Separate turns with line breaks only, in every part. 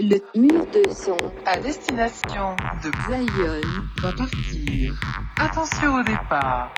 Le mur de son
à destination de
Zion
va partir. Attention au départ.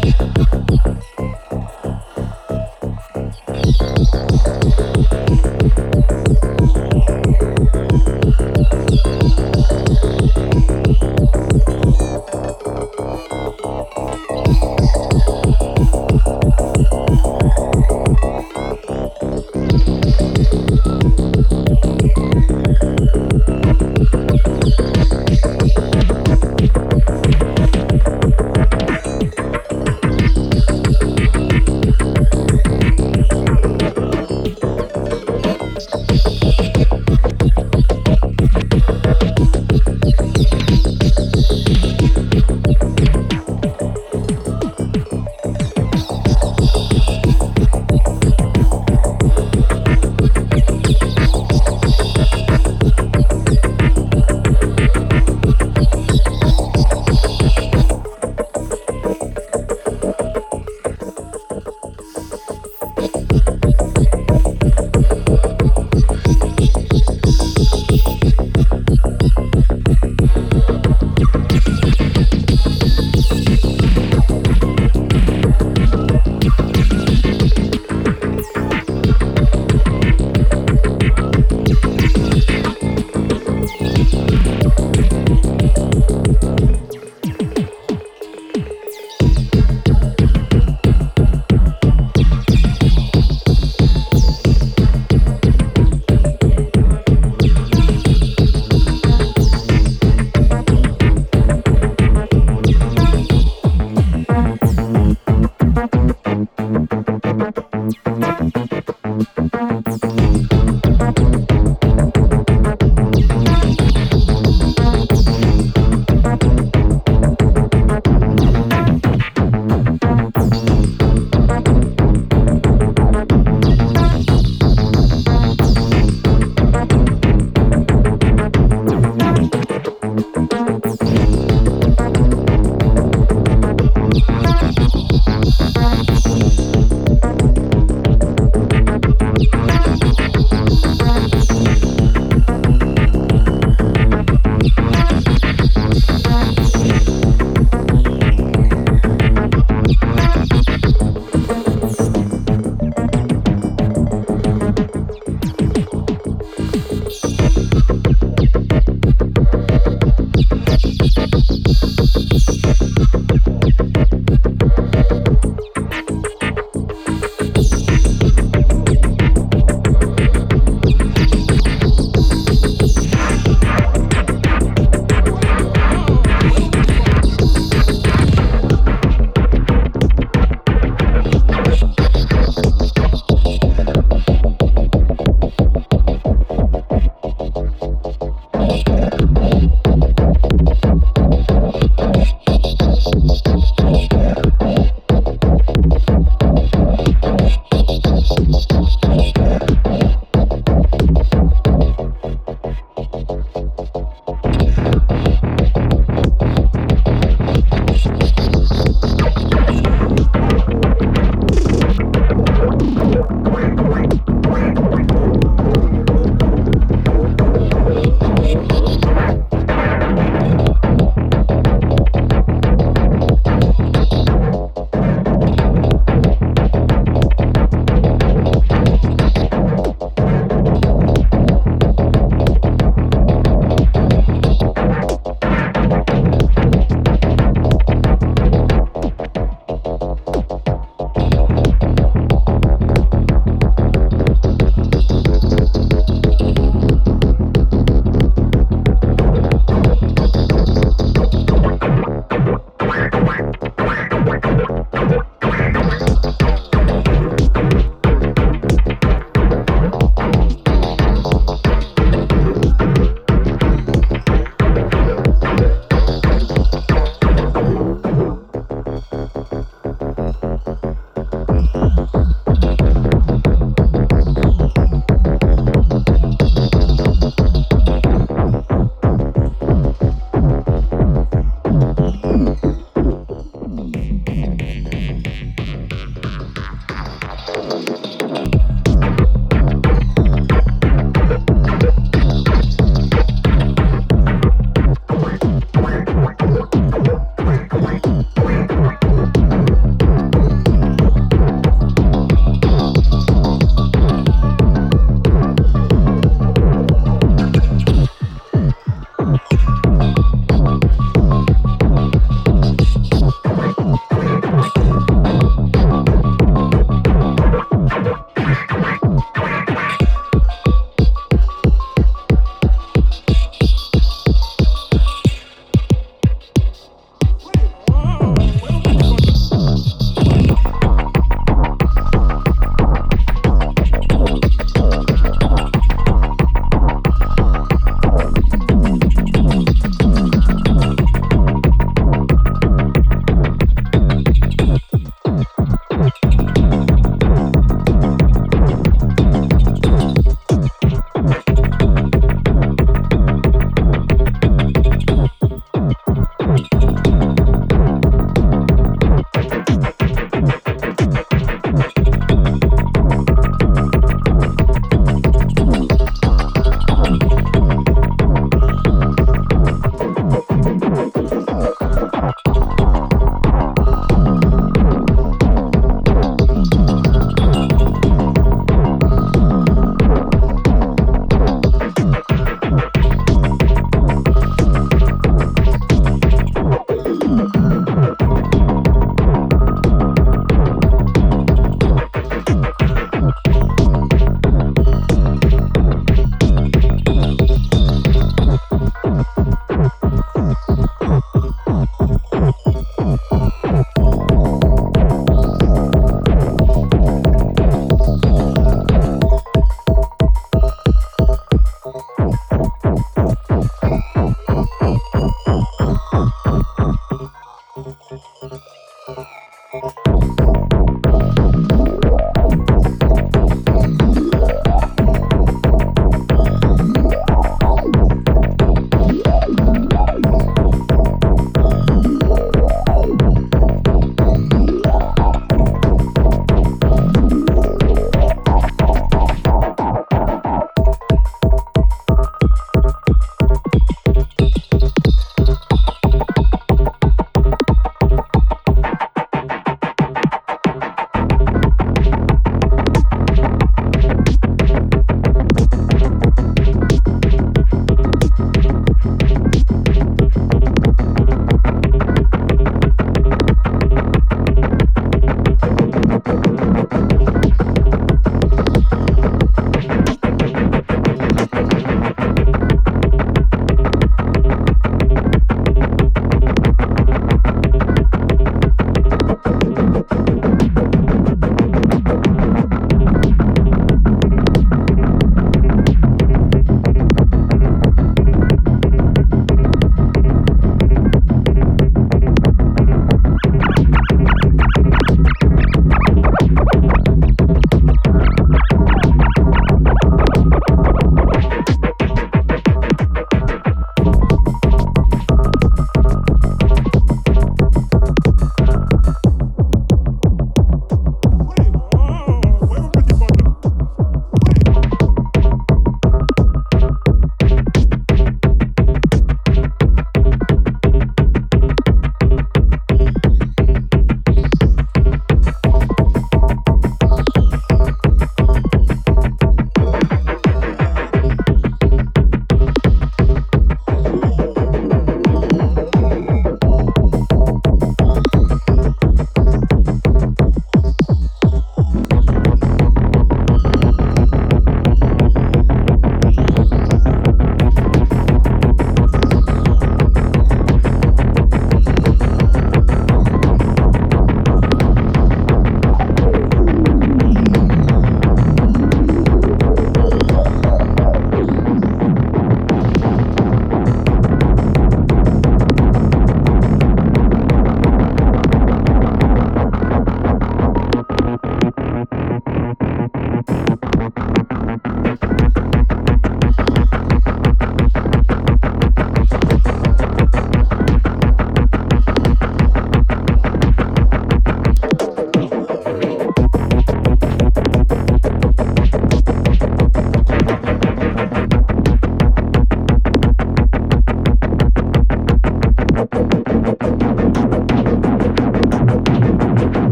Bickham book.